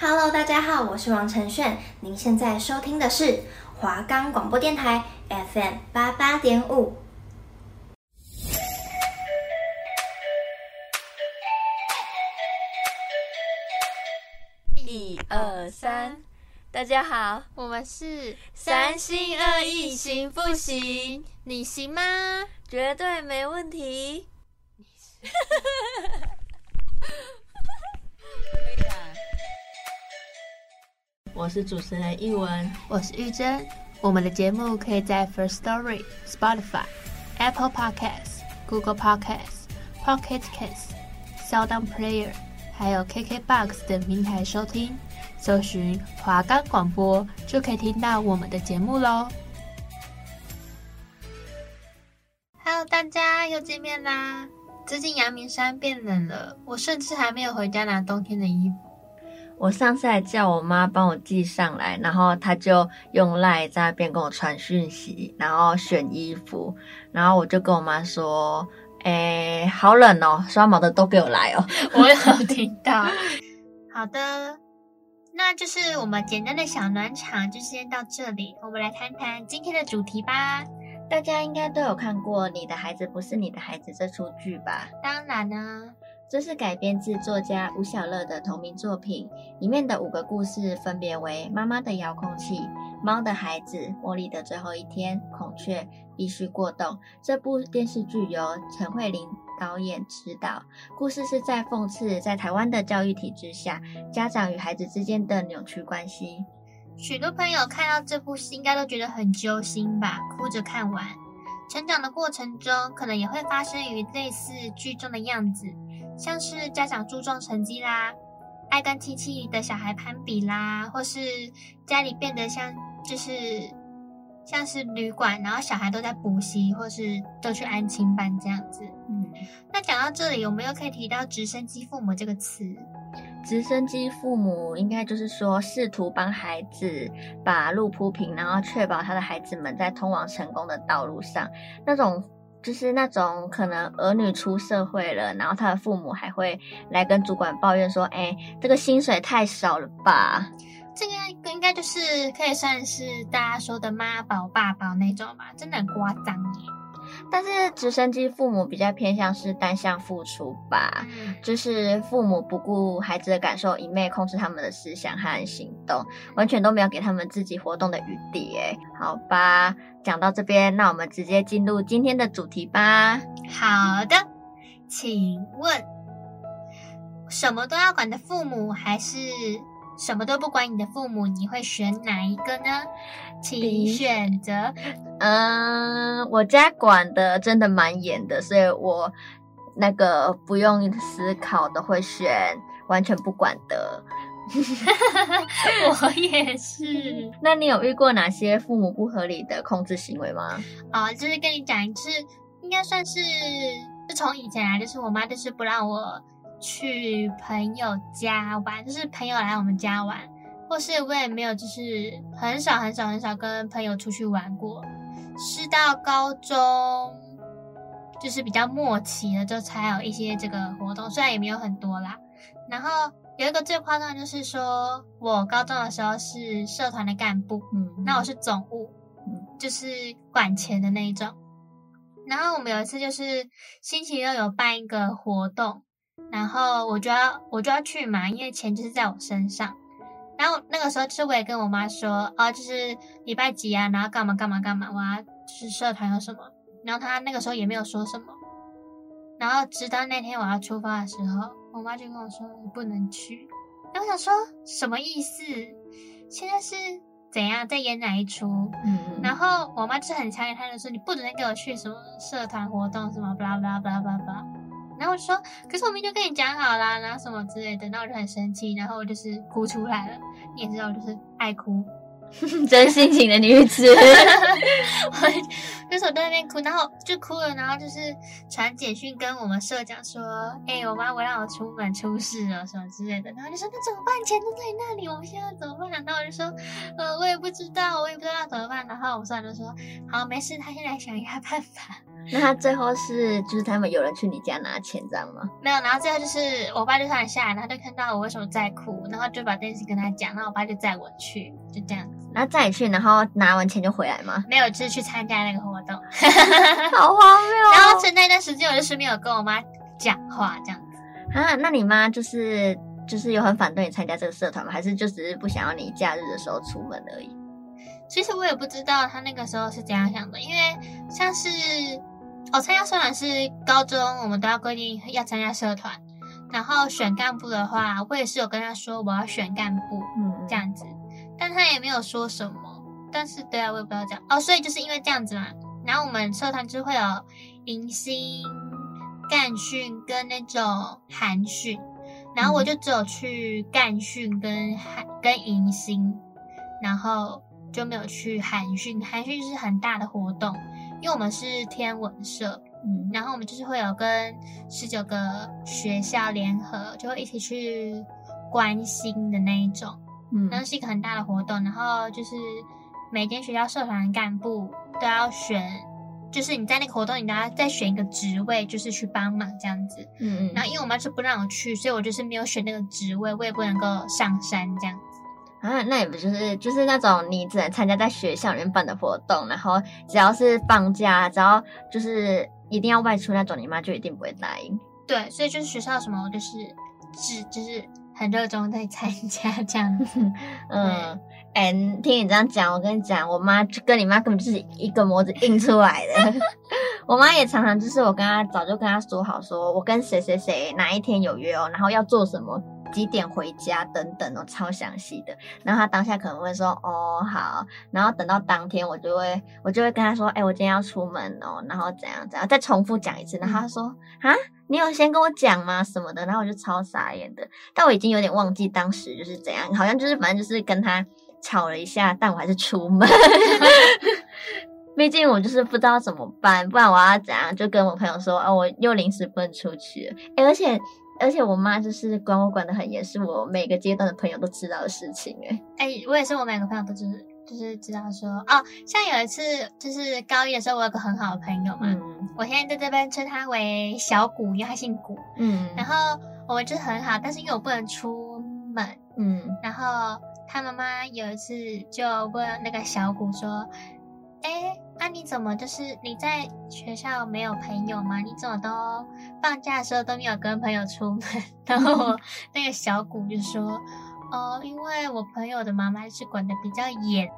Hello，大家好，我是王承炫。您现在收听的是华冈广播电台 FM 八八点五。一二三，大家好，我们是三心二意行不行？你行吗？绝对没问题。我是主持人易文，我是玉珍。我们的节目可以在 First Story、Spotify、Apple Podcasts、Google Podcasts、Pocket Casts、SoundOn Player，还有 KKBox 等平台收听。搜寻华冈广播就可以听到我们的节目喽。Hello，大家又见面啦！最近阳明山变冷了，我甚至还没有回家拿冬天的衣服。我上次还叫我妈帮我寄上来，然后她就用赖在那边跟我传讯息，然后选衣服，然后我就跟我妈说：“哎，好冷哦，刷毛的都给我来哦。”我有 听到。好的，那就是我们简单的小暖场，就先到这里。我们来谈谈今天的主题吧。大家应该都有看过《你的孩子不是你的孩子》这出剧吧？当然呢。这是改编自作家吴晓乐的同名作品，里面的五个故事分别为《妈妈的遥控器》、《猫的孩子》、《茉莉的最后一天》、《孔雀必须过冬》。这部电视剧由陈慧琳导演指导，故事是在讽刺在台湾的教育体制下，家长与孩子之间的扭曲关系。许多朋友看到这部戏，应该都觉得很揪心吧，哭着看完。成长的过程中，可能也会发生于类似剧中的样子。像是家长注重成绩啦，爱跟亲戚的小孩攀比啦，或是家里变得像就是像是旅馆，然后小孩都在补习，或是都去安亲班这样子。嗯，那讲到这里，我们又可以提到直升机父母这个词。直升机父母应该就是说试图帮孩子把路铺平，然后确保他的孩子们在通往成功的道路上那种。就是那种可能儿女出社会了，然后他的父母还会来跟主管抱怨说：“哎，这个薪水太少了吧？”这个应该就是可以算是大家说的妈宝爸宝那种吧，真的很夸张耶。但是直升机父母比较偏向是单向付出吧，嗯、就是父母不顾孩子的感受，一味控制他们的思想和行动，完全都没有给他们自己活动的余地。哎，好吧，讲到这边，那我们直接进入今天的主题吧。好的，请问，什么都要管的父母，还是什么都不管你的父母，你会选哪一个呢？请选择。嗯，我家管的真的蛮严的，所以我那个不用思考的会选完全不管的。我也是。那你有遇过哪些父母不合理的控制行为吗？哦，就是跟你讲，一次应该算是，就从以前来，就是我妈就是不让我去朋友家玩，就是朋友来我们家玩。或是我也没有，就是很少很少很少跟朋友出去玩过，是到高中，就是比较末期了，就才有一些这个活动，虽然也没有很多啦。然后有一个最夸张的就是说，我高中的时候是社团的干部，嗯，那我是总务，嗯，就是管钱的那一种。然后我们有一次就是星期六有办一个活动，然后我就要我就要去嘛，因为钱就是在我身上。然后那个时候，其实我也跟我妈说，哦，就是礼拜几啊，然后干嘛干嘛干嘛，我要就是社团有什么。然后她那个时候也没有说什么。然后直到那天我要出发的时候，我妈就跟我说，你不能去。然后我想说什么意思？现在是怎样在演哪一出？嗯嗯。然后我妈就很强硬，她就说你不准再给我去什么社团活动什么，巴拉巴拉巴拉巴拉。然后我就说，可是我明明就跟你讲好啦，然后什么之类的，然后我就很生气，然后我就是哭出来了。你也知道，我就是爱哭，真性情的女子。我就是我在那边哭，然后就哭了，然后就是传简讯跟我们社长说，哎，我妈我让我出门出事了什么之类的，然后就说那怎么办？钱都在那里，我们现在怎么办？然后我就说，呃，我也不知道，我也不知道怎么办。然后我们社长就说，好，没事，他现在想一下办法。那他最后是就是他们有人去你家拿钱，这样吗？没有，然后最后就是我爸就突然下来，然后就看到我为什么在哭，然后就把这件事跟他讲，然后我爸就载我去，就这样子。然后载你去，然后拿完钱就回来吗？没有，就是去参加那个活动。好荒谬。然后趁那段时间，我就是没有跟我妈讲话，这样子。啊，那你妈就是就是有很反对你参加这个社团吗？还是就只是不想要你假日的时候出门而已？其实我也不知道他那个时候是怎样想的，因为像是哦，参加社团是高中，我们都要规定要参加社团，然后选干部的话，我也是有跟他说我要选干部，嗯，这样子，但他也没有说什么。但是对啊，我也不知道这样哦，所以就是因为这样子嘛，然后我们社团就会有迎新、干训跟那种寒训，然后我就只有去干训跟寒跟迎新，然后。就没有去韩训，韩训是很大的活动，因为我们是天文社，嗯，然后我们就是会有跟十九个学校联合，就会一起去关心的那一种，嗯，然后是一个很大的活动，然后就是每间学校社团干部都要选，就是你在那个活动，你都要再选一个职位，就是去帮忙这样子，嗯嗯，然后因为我妈是不让我去，所以我就是没有选那个职位，我也不能够上山这样。啊，那也不就是就是那种你只能参加在学校里面办的活动，然后只要是放假，只要就是一定要外出那种，你妈就一定不会答应。对，所以就是学校什么，就是只就是很热衷在参加这样子。嗯，哎、嗯，听你这样讲，我跟你讲，我妈就跟你妈根本就是一个模子印出来的。我妈也常常就是我跟她早就跟她说好，说我跟谁谁谁哪一天有约哦，然后要做什么。几点回家等等哦，超详细的。然后他当下可能会说哦好，然后等到当天我就会我就会跟他说，哎，我今天要出门哦，然后怎样怎样，再重复讲一次。然后他说啊，你有先跟我讲吗？什么的？然后我就超傻眼的。但我已经有点忘记当时就是怎样，好像就是反正就是跟他吵了一下，但我还是出门。毕竟我就是不知道怎么办，不然我要怎样？就跟我朋友说，哦，我又临时不能出去了。哎，而且。而且我妈就是管我管的很严，是我每个阶段的朋友都知道的事情诶。哎，我也是，我每个朋友都就是就是知道说哦，像有一次就是高一的时候，我有个很好的朋友嘛，嗯、我现在在这边称他为小谷，因为他姓谷，嗯，然后我们就很好，但是因为我不能出门，嗯，然后他妈妈有一次就问那个小谷说。哎，那、啊、你怎么就是你在学校没有朋友吗？你怎么都放假的时候都没有跟朋友出门？然后我 那个小谷就说：“哦，因为我朋友的妈妈是管得比较严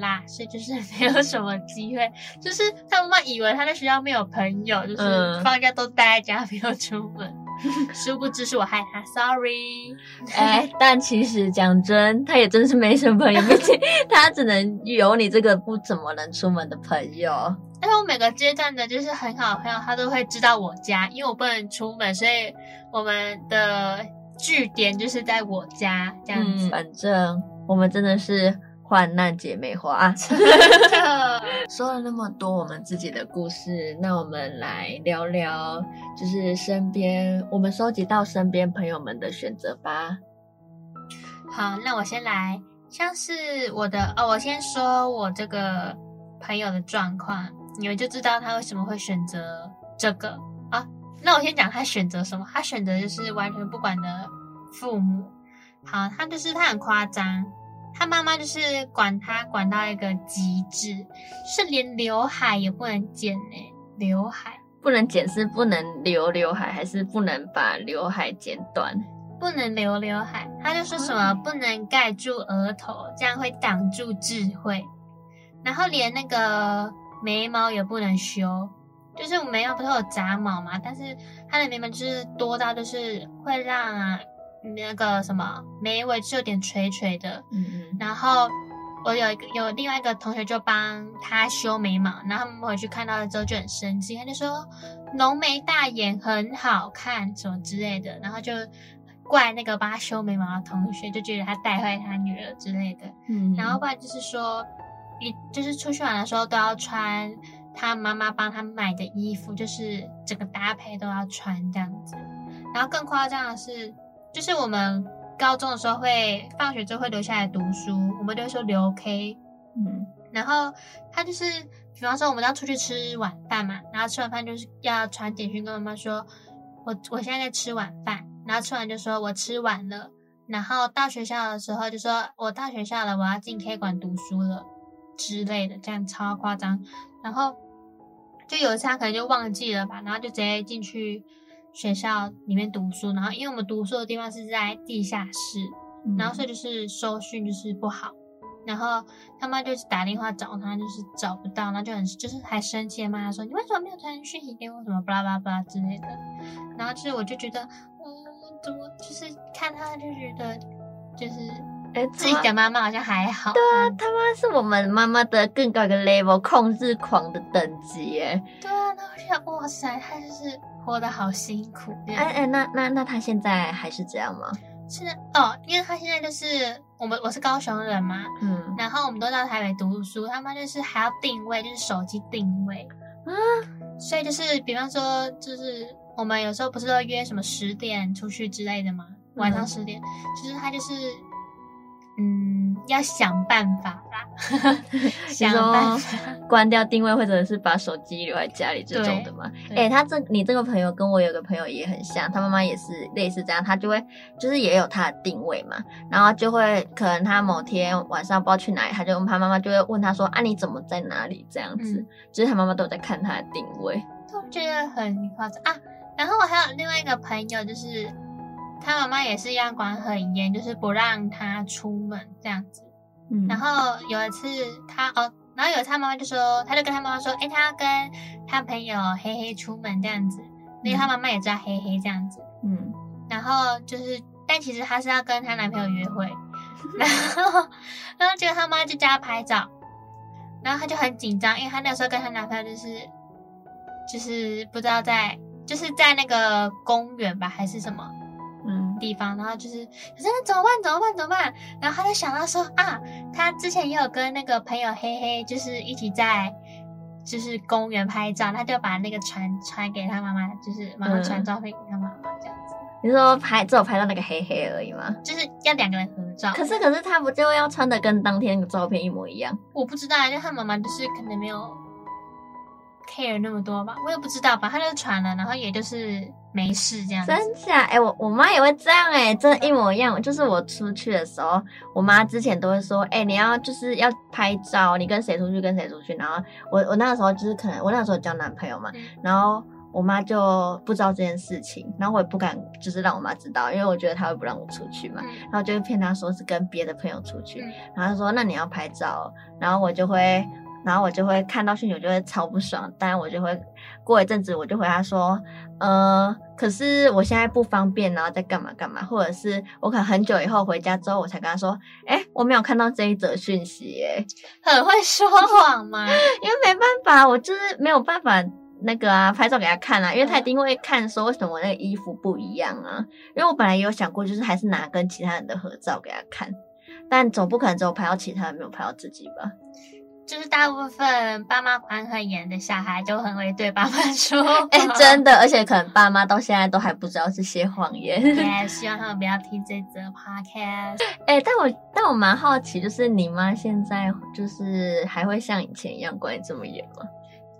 啦，所以就是没有什么机会。就是他妈妈以为他在学校没有朋友，就是放假都待在家没有出门。” 殊不知是我害他，sorry。哎、欸，但其实讲真，他也真是没什么朋友，毕竟他只能有你这个不怎么能出门的朋友。但是我每个阶段的就是很好的朋友，他都会知道我家，因为我不能出门，所以我们的据点就是在我家这样子。嗯、反正我们真的是。患难姐妹花，说了那么多我们自己的故事，那我们来聊聊，就是身边我们收集到身边朋友们的选择吧。好，那我先来，像是我的哦，我先说我这个朋友的状况，你们就知道他为什么会选择这个啊。那我先讲他选择什么，他选择就是完全不管的父母。好，他就是他很夸张。他妈妈就是管他管到一个极致，是连刘海也不能剪哎，刘海不能剪是不能留刘海，还是不能把刘海剪短？不能留刘海，他就说什么不能盖住额头，这样会挡住智慧。然后连那个眉毛也不能修，就是我眉毛不是有杂毛嘛，但是他的眉毛就是多到就是会让。那个什么眉尾是有点垂垂的，嗯嗯，然后我有一个有另外一个同学就帮他修眉毛，然后他们回去看到了之后就很生气，他就说浓眉大眼很好看什么之类的，然后就怪那个帮他修眉毛的同学，就觉得他带坏他女儿之类的，嗯，然后不然就是说一就是出去玩的时候都要穿他妈妈帮他买的衣服，就是整个搭配都要穿这样子，然后更夸张的是。就是我们高中的时候会放学之后会留下来读书，我们都会说留 K，嗯，然后他就是比方说我们要出去吃晚饭嘛，然后吃完饭就是要传简讯跟妈妈说，我我现在在吃晚饭，然后吃完就说我吃完了，然后到学校的时候就说我到学校了，我要进 K 馆读书了之类的，这样超夸张。然后就有一次他可能就忘记了吧，然后就直接进去学校里面读书，然后因为我们读书的地方是在地下室，然后所以就是收讯就是不好。然后他妈就打电话找他，就是找不到，然后就很就是还生气的骂他说：“你为什么没有传讯息给我？什么巴拉巴拉巴拉之类的。”然后其实我就觉得，嗯，怎么就是看他就觉得，就是哎，自己的妈妈好像还好。对啊，他妈是我们妈妈的更高一个 level 控制狂的等级耶。对啊，那我就想，哇塞，他就是活得好辛苦。哎哎，那那那他现在还是这样吗？是哦，因为他现在就是我们我是高雄人嘛，嗯，然后我们都到台北读书，他妈就是还要定位，就是手机定位啊，所以就是比方说，就是我们有时候不是都约什么十点出去之类的吗？晚上十点，其实他就是。嗯，要想办法。啦，想办法。关掉定位，或者是把手机留在家里这种的嘛。哎、欸，他这你这个朋友跟我有个朋友也很像，他妈妈也是类似这样，他就会就是也有他的定位嘛，然后就会可能他某天晚上不知道去哪里，他就问他妈妈就会问他说啊，你怎么在哪里？这样子，嗯、就是他妈妈都在看他的定位，都觉得很夸张。啊。然后我还有另外一个朋友就是。他妈妈也是一样管很严，就是不让他出门这样子。嗯，然后有一次他哦，然后有一次他妈妈就说，他就跟他妈妈说，诶，他要跟他朋友黑黑出门这样子，因为他妈妈也知道黑黑这样子。嗯，然后就是，但其实他是要跟他男朋友约会，然后然后结果他妈就叫他拍照，然后他就很紧张，因为他那时候跟他男朋友就是就是不知道在就是在那个公园吧，还是什么。地方，然后就是，可是那怎么办？怎么办？怎么办？然后他就想到说啊，他之前也有跟那个朋友黑黑，就是一起在就是公园拍照，他就把那个传传给他妈妈，就是马上传照片给他妈妈这样子。你说拍只有拍到那个黑黑而已吗？就是要两个人合照。可是可是他不就要穿的跟当天的照片一模一样？我不知道，因为他妈妈就是可能没有。care 那么多吧，我也不知道吧。他就传了，然后也就是没事这样子。真假？哎、欸，我我妈也会这样哎、欸，真的，一模一样。就是我出去的时候，我妈之前都会说，哎、欸，你要就是要拍照，你跟谁出去跟谁出去。然后我我那个时候就是可能我那时候交男朋友嘛，嗯、然后我妈就不知道这件事情，然后我也不敢就是让我妈知道，因为我觉得她会不让我出去嘛，嗯、然后就会骗她说是跟别的朋友出去，嗯、然后她说那你要拍照，然后我就会。然后我就会看到讯息，我就会超不爽。但我就会过一阵子，我就回她说：“呃，可是我现在不方便，然后在干嘛干嘛。”或者是我可能很久以后回家之后，我才跟他说：“哎，我没有看到这一则讯息。”哎，很会说谎吗？因为没办法，我就是没有办法那个啊，拍照给他看啊，因为他一定会看说为什么我那个衣服不一样啊。因为我本来也有想过，就是还是拿跟其他人的合照给他看，但总不可能只有拍到其他人，没有拍到自己吧。就是大部分爸妈管很严的小孩，就很会对爸妈说，哎、欸，真的，而且可能爸妈到现在都还不知道这些谎言。也希望他们不要听这则 podcast。哎、欸，但我但我蛮好奇，就是你妈现在就是还会像以前一样管你这么严吗？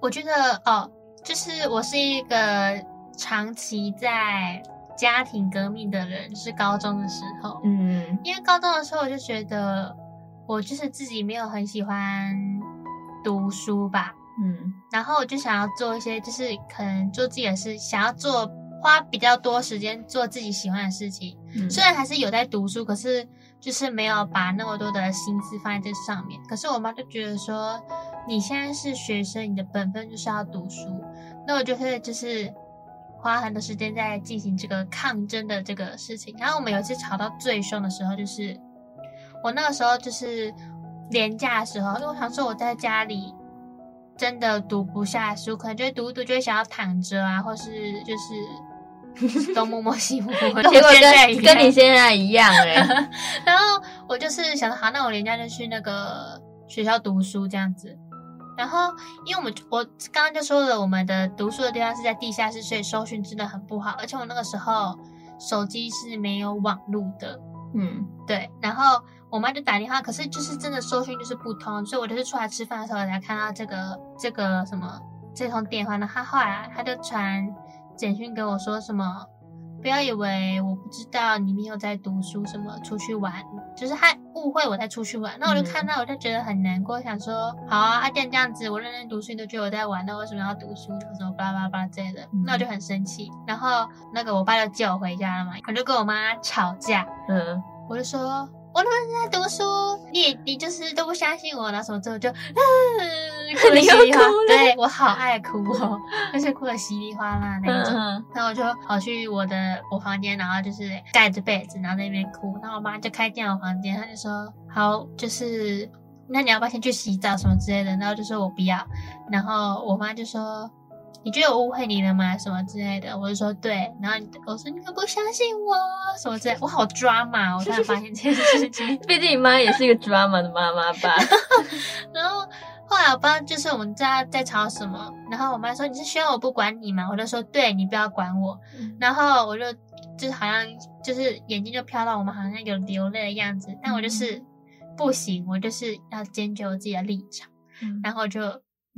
我觉得哦，就是我是一个长期在家庭革命的人，就是高中的时候，嗯，因为高中的时候我就觉得。我就是自己没有很喜欢读书吧，嗯，然后我就想要做一些，就是可能做自己的事，想要做花比较多时间做自己喜欢的事情。嗯，虽然还是有在读书，可是就是没有把那么多的心思放在这上面。可是我妈就觉得说，你现在是学生，你的本分就是要读书。那我就会就是花很多时间在进行这个抗争的这个事情。然后我们有一次吵到最凶的时候，就是。我那个时候就是廉价的时候，因为我想说我在家里真的读不下书，可能就会读一读，就会想要躺着啊，或是就是东摸摸西摸摸，结果跟跟你现在一样哎。然后我就是想说，好，那我廉价就去那个学校读书这样子。然后因为我们我刚刚就说了，我们的读书的地方是在地下室，所以搜寻真的很不好，而且我那个时候手机是没有网路的。嗯，对，然后。我妈就打电话，可是就是真的收讯就是不通，所以我就是出来吃饭的时候才看到这个这个什么这通电话。那他后来他就传简讯跟我说什么。不要以为我不知道你没有在读书，什么出去玩，就是他误会我在出去玩。那我就看到，我就觉得很难过，想说，好啊，阿健这样子，我认真读书，你都觉得我在玩，那为什么要读书呢？什么巴拉巴拉巴拉之类的，那我就很生气。然后那个我爸就接我回家了嘛，我就跟我妈吵架，嗯，我就说。我那么在读书，你你就是都不相信我，那什么之后就，嗯，哭的 稀里哗啦，对我好爱哭哦，就是哭的稀里哗啦那种。然后我就跑去我的我房间，然后就是盖着被子，然后在那边哭。然后我妈就开进我房间，她就说：“好，就是那你要不要先去洗澡什么之类的？”然后就说我不要。然后我妈就说。你觉得我误会你了吗？什么之类的，我就说对，然后我说你可不相信我，什么之类的，我好 drama，我突然发现这件事情。毕竟你妈也是一个 drama 的妈妈吧。然后后来我不知道就是我们家在吵什么，然后我妈说你是希望我不管你吗？我就说对，你不要管我。嗯、然后我就就是好像就是眼睛就飘到我们好像有流泪的样子，但我就是不行，我就是要坚决我自己的立场，嗯、然后就。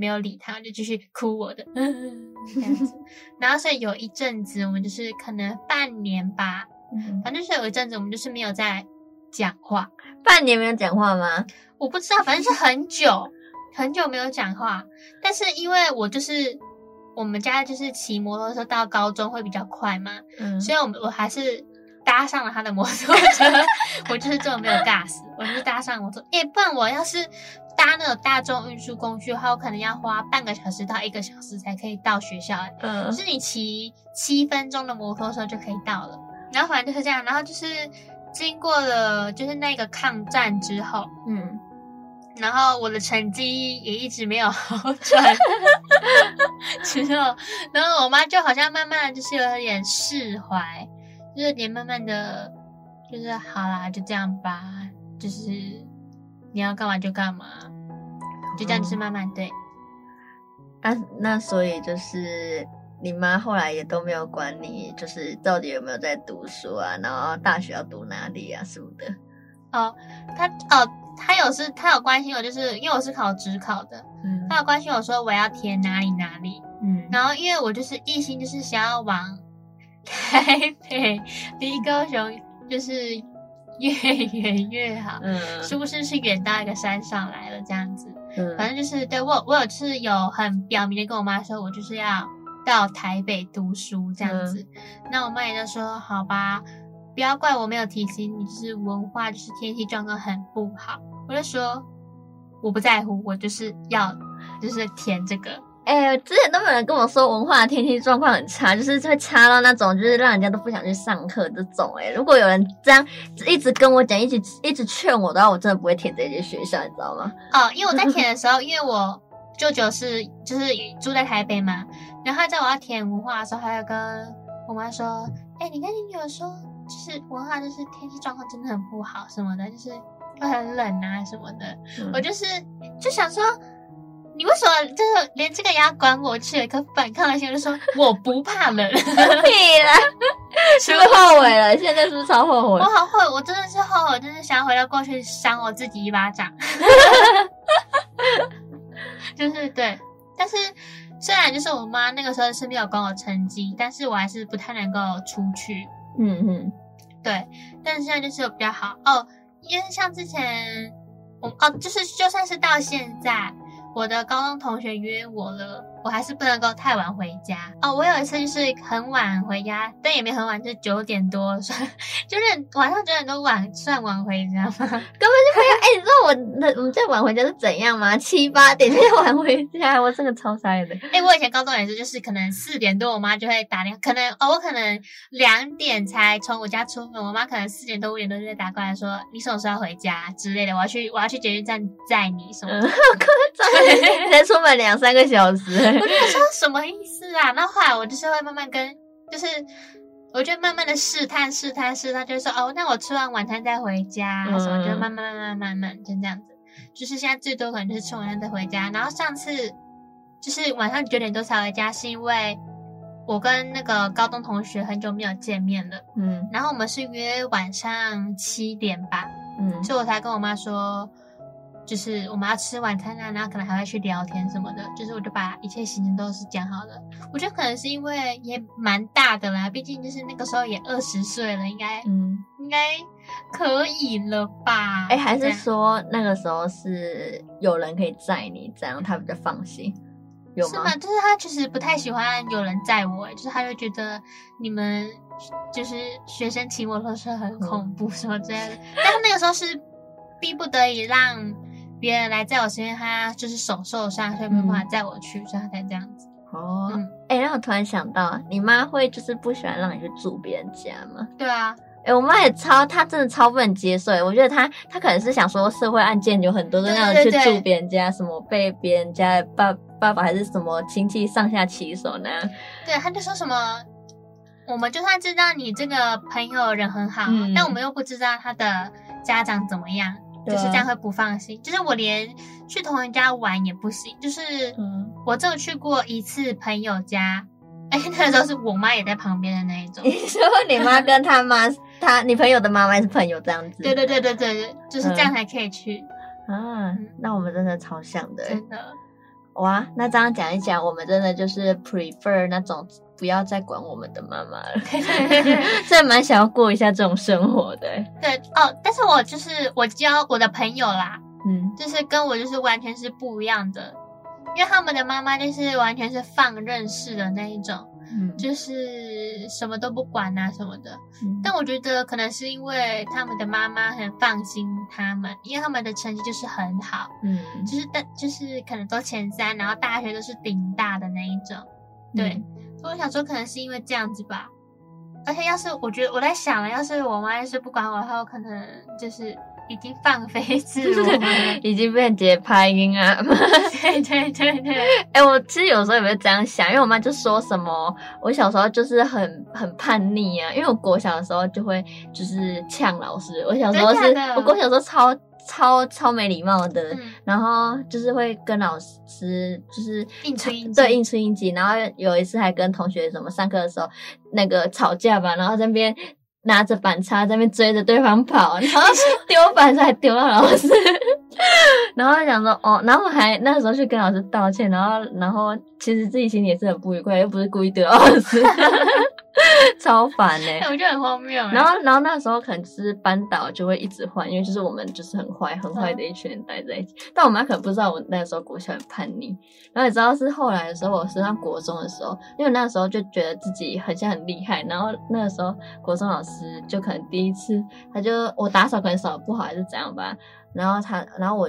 没有理他，就继续哭我的这样子。然后所以有一阵子，我们就是可能半年吧，嗯、反正是有一阵子，我们就是没有在讲话。半年没有讲话吗？我不知道，反正是很久很久没有讲话。但是因为我就是我们家就是骑摩托车到高中会比较快嘛，嗯，所以我们我还是搭上了他的摩托车。我就是这么没有尬死，我就是搭上摩托。哎，不然我要是。搭那种大众运输工具的话，我可能要花半个小时到一个小时才可以到学校。嗯，可是你骑七分钟的摩托车就可以到了。然后反正就是这样，然后就是经过了就是那个抗战之后，嗯，然后我的成绩也一直没有 好转。之后，然后我妈就好像慢慢的就是有点释怀，就是有点慢慢的，就是好啦，就这样吧，就是你要干嘛就干嘛。就这样，就是慢慢对。那、啊、那所以就是你妈后来也都没有管你，就是到底有没有在读书啊，然后大学要读哪里啊什么的。哦，他哦，他有是，他有关心我，就是因为我是考职考的，嗯，他有关心我说我要填哪里哪里，嗯，然后因为我就是一心就是想要往 台北离高雄，就是越远越好，嗯，是不是是远到一个山上来了这样子？嗯，反正就是对我，我有次有很表明的跟我妈说，我就是要到台北读书这样子。嗯、那我妈也就说，好吧，不要怪我没有提醒你，就是文化就是天气状况很不好。我就说我不在乎，我就是要就是填这个。哎、欸，之前都没有人跟我说文化的天气状况很差，就是会差到那种，就是让人家都不想去上课这种、欸。哎，如果有人这样一直跟我讲，一直一直劝我的话，我真的不会填这些学校，你知道吗？哦，因为我在填的时候，因为我舅舅是就是住在台北嘛，然后在我要填文化的时候，还有跟我妈说：“哎、欸，你跟你女儿说，就是文化就是天气状况真的很不好什么的，就是会很冷啊什么的。嗯”我就是就想说。你为什么就是连这个也要管我？去可反抗的心，就说我不怕冷。屁了，是不是后悔了？现在是不是超后悔？我好后悔，我真的是后悔，就是想要回到过去扇我自己一巴掌。就是对，但是虽然就是我妈那个时候是没有管我成绩，但是我还是不太能够出去。嗯嗯，对，但是现在就是比较好哦，因为像之前我哦，就是就算是到现在。我的高中同学约我了，我还是不能够太晚回家哦。我有一次就是很晚回家，但也没很晚，就是九点多，算就是晚上九点多晚算晚回家吗？根本就没有。哎、欸，你知道我那我们这晚回家是怎样吗？七八点就晚回家，我真的超傻眼的。哎、欸，我以前高中也是，就是可能四点多，我妈就会打电话，可能哦，我可能两点才从我家出门，我妈可能四点多五点多就会打过来说，你什么时候回家之类的，我要去我要去捷运站载你什么的。嗯才出门两三个小时，我就说什么意思啊？那后来我就是会慢慢跟，就是我就慢慢的试探试探试探，就是说哦，那我吃完晚餐再回家，什么就慢慢慢慢慢慢就这样子。就是现在最多可能就是吃完饭再回家。然后上次就是晚上九点多才回家，是因为我跟那个高中同学很久没有见面了，嗯，然后我们是约晚上七点吧。嗯，所以我才跟我妈说，就是我们要吃晚餐啊，然后可能还会去聊天什么的，就是我就把一切行程都是讲好了。我觉得可能是因为也蛮大的啦，毕竟就是那个时候也二十岁了，应该嗯，应该可以了吧？哎、欸，还是说那个时候是有人可以载你，这样他比较放心。是吗？就是他其实不太喜欢有人载我，就是他就觉得你们就是学生骑摩托车很恐怖什么之类的。嗯、但是那个时候是逼不得已让别人来在我，是因为他就是手受伤，所以没办法载我去，嗯、所以他才这样子。哦，哎、嗯，让、欸、我突然想到，你妈会就是不喜欢让你去住别人家吗？对啊。哎、欸，我妈也超，她真的超不能接受。我觉得她，她可能是想说，社会案件有很多都那样去住别人家，什么被别人家爸爸爸还是什么亲戚上下其手呢？对，她就说什么，我们就算知道你这个朋友人很好，嗯、但我们又不知道他的家长怎么样，就是这样会不放心。就是我连去同人家玩也不行，就是我只有去过一次朋友家。哎，那个时候是我妈也在旁边的那一种。你 说你妈跟他妈，他你朋友的妈妈是朋友这样子？对对对对对，就是这样才可以去。嗯、啊，那我们真的超像的。真的。哇，那这样讲一讲，我们真的就是 prefer 那种不要再管我们的妈妈了。真的蛮想要过一下这种生活的。对哦，但是我就是我交我的朋友啦，嗯，就是跟我就是完全是不一样的。因为他们的妈妈就是完全是放任式的那一种，嗯，就是什么都不管啊什么的。嗯，但我觉得可能是因为他们的妈妈很放心他们，因为他们的成绩就是很好，嗯，就是但就是可能都前三，然后大学都是顶大的那一种。对，所以我想说可能是因为这样子吧。而且要是我觉得我在想了，要是我妈要是不管我的话，我可能就是。已经放飞自 我了，已经变节拍音啊！对对对对，哎、欸，我其实有时候也会这样想，因为我妈就说什么，我小时候就是很很叛逆啊，因为我国小的时候就会就是呛老师，我小时候是我国小的时候超超超没礼貌的，嗯、然后就是会跟老师就是硬吹硬对硬出硬挤，然后有一次还跟同学什么上课的时候那个吵架吧，然后在那边。拿着板擦在那边追着对方跑，然后 丢板擦还丢到老师，然后想说哦，然后还那时候去跟老师道歉，然后然后其实自己心里也是很不愉快，又不是故意丢老师。超烦呢、欸，我觉得很荒谬。然后，然后那时候可能就是班导就会一直换，因为就是我们就是很坏、很坏的一群人待在一起。嗯、但我妈可能不知道我那个时候国小很叛逆。然后你知道是后来的时候，我升上国中的时候，因为那个时候就觉得自己很像很厉害。然后那个时候国中老师就可能第一次，他就我打扫可能扫不好还是怎样吧。然后他，然后我，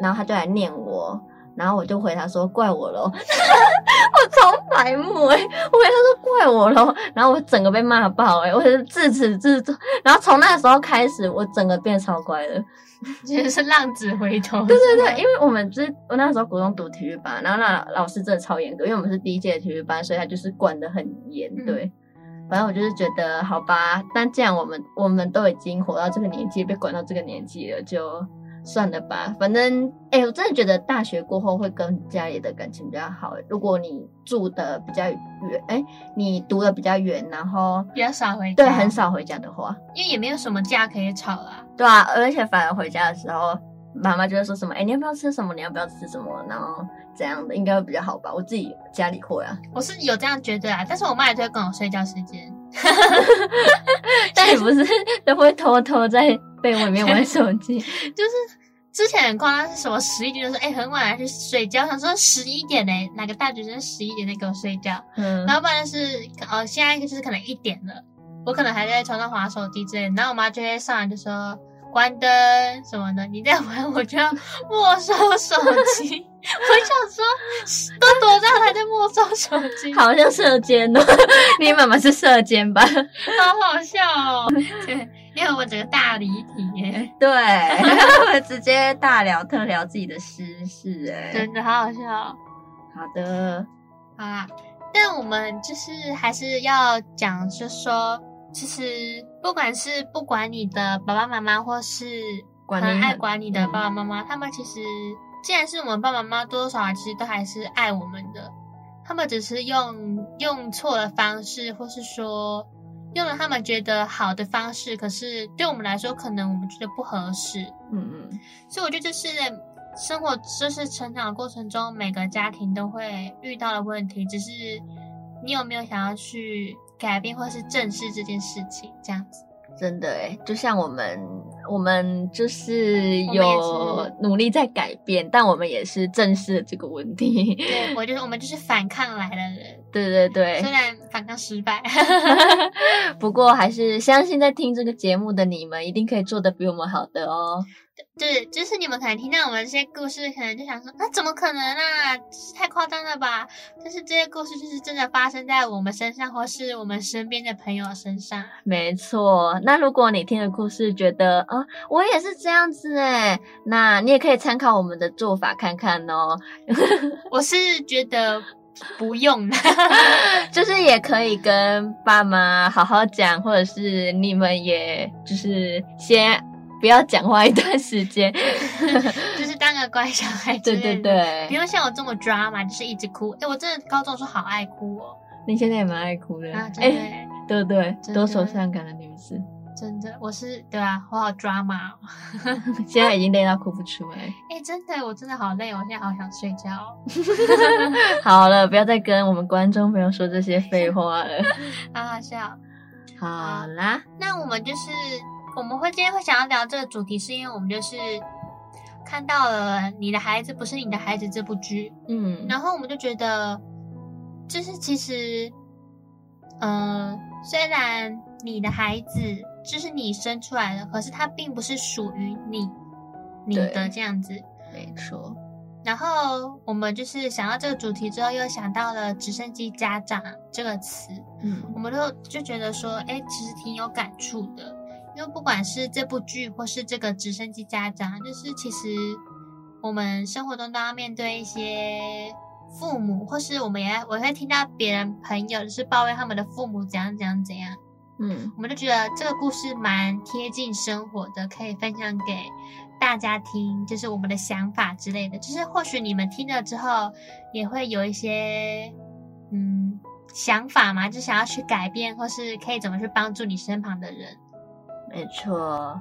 然后他就来念我。然后我就回他说怪我喽，我超白目哎！我回他说怪我喽，然后我整个被骂爆哎！我是自始至终，然后从那个时候开始，我整个变超乖了，其实是浪子回头。对对对，因为我们就是我那时候国中读体育班，然后那老师真的超严格，因为我们是第一届的体育班，所以他就是管得很严。对，嗯、反正我就是觉得好吧，但既然我们我们都已经活到这个年纪，被管到这个年纪了，就。算了吧，反正哎、欸，我真的觉得大学过后会跟家里的感情比较好。如果你住的比较远，哎、欸，你读的比较远，然后比较少回家，对，很少回家的话，因为也没有什么架可以吵啦。对啊，而且反而回家的时候，妈妈就会说什么，哎、欸，你要不要吃什么？你要不要吃什么？然后怎样的应该会比较好吧？我自己家里会啊，我是有这样觉得啊，但是我妈也都会跟我睡觉时间，但也不是都会偷偷在。被窝里面玩手机，就是之前很夸张，是什么十一点就说，哎、欸，很晚还去睡觉，想说十一点呢、欸，哪个大学生十一点在给我睡觉？嗯，然后不然就是，哦，现在就是可能一点了，我可能还在床上划手机之类，然后我妈就会上来就说关灯什么的，你再玩 我就要没收手机。我想说，都多大还在没收手机？好像射箭哦，你妈妈是射箭吧？好好笑哦，对。因为我整个大离题耶，对，直接大聊特聊自己的私事，哎，真的好好笑。好的，好啦，但我们就是还是要讲，就是说，其实不管是不管你的爸爸妈妈，或是很爱管你的爸爸妈妈，他们其实既然是我们爸爸妈妈，多多少少其实都还是爱我们的，他们只是用用错了方式，或是说。用了他们觉得好的方式，可是对我们来说，可能我们觉得不合适。嗯嗯，所以我觉得这是生活，就是成长的过程中每个家庭都会遇到的问题，只是你有没有想要去改变或是正视这件事情，这样子。真的哎，就像我们，我们就是有努力在改变，但我们也是正视了这个问题。对，我就是我们就是反抗来的人。对对对，虽然反抗失败，不过还是相信在听这个节目的你们一定可以做得比我们好的哦。对，就是你们可能听到我们这些故事，可能就想说，那怎么可能啊？太夸张了吧？但是这些故事就是真的发生在我们身上，或是我们身边的朋友身上。没错。那如果你听的故事觉得啊，我也是这样子哎，那你也可以参考我们的做法看看哦。我是觉得不用的，就是也可以跟爸妈好好讲，或者是你们也就是先。不要讲话一段时间，就是当个乖小孩。对对对，不用像我这么抓嘛，就是一直哭。哎，我真的高中时候好爱哭哦。你现在也蛮爱哭的啊，真的。对对，多愁善感的女子。真的，我是对啊，我好抓嘛。现在已经累到哭不出来。哎，真的，我真的好累，我现在好想睡觉。好了，不要再跟我们观众朋友说这些废话了。好好笑。好啦，那我们就是。我们会今天会想要聊这个主题，是因为我们就是看到了《你的孩子不是你的孩子》这部剧，嗯，然后我们就觉得，就是其实，嗯、呃，虽然你的孩子就是你生出来的，可是他并不是属于你，你的这样子，没错。然后我们就是想到这个主题之后，又想到了“直升机家长”这个词，嗯，我们就就觉得说，哎，其实挺有感触的。因为不管是这部剧，或是这个直升机家长，就是其实我们生活中都要面对一些父母，或是我们也我会听到别人朋友就是抱怨他们的父母怎样怎样怎样，嗯，我们就觉得这个故事蛮贴近生活的，可以分享给大家听，就是我们的想法之类的，就是或许你们听了之后也会有一些嗯想法嘛，就想要去改变，或是可以怎么去帮助你身旁的人。没错，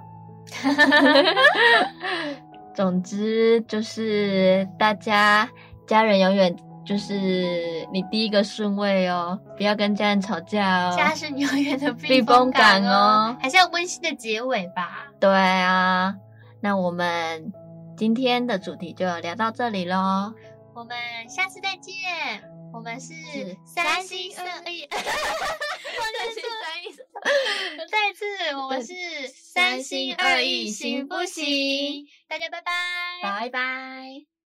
总之就是大家家人永远就是你第一个顺位哦，不要跟家人吵架哦。家是你永远的避风港哦，还是要温馨的结尾吧。对啊，那我们今天的主题就聊到这里喽，我们下次再见。我们是三心二意。再次，我们是三心二意，行不行？大家拜拜，拜拜。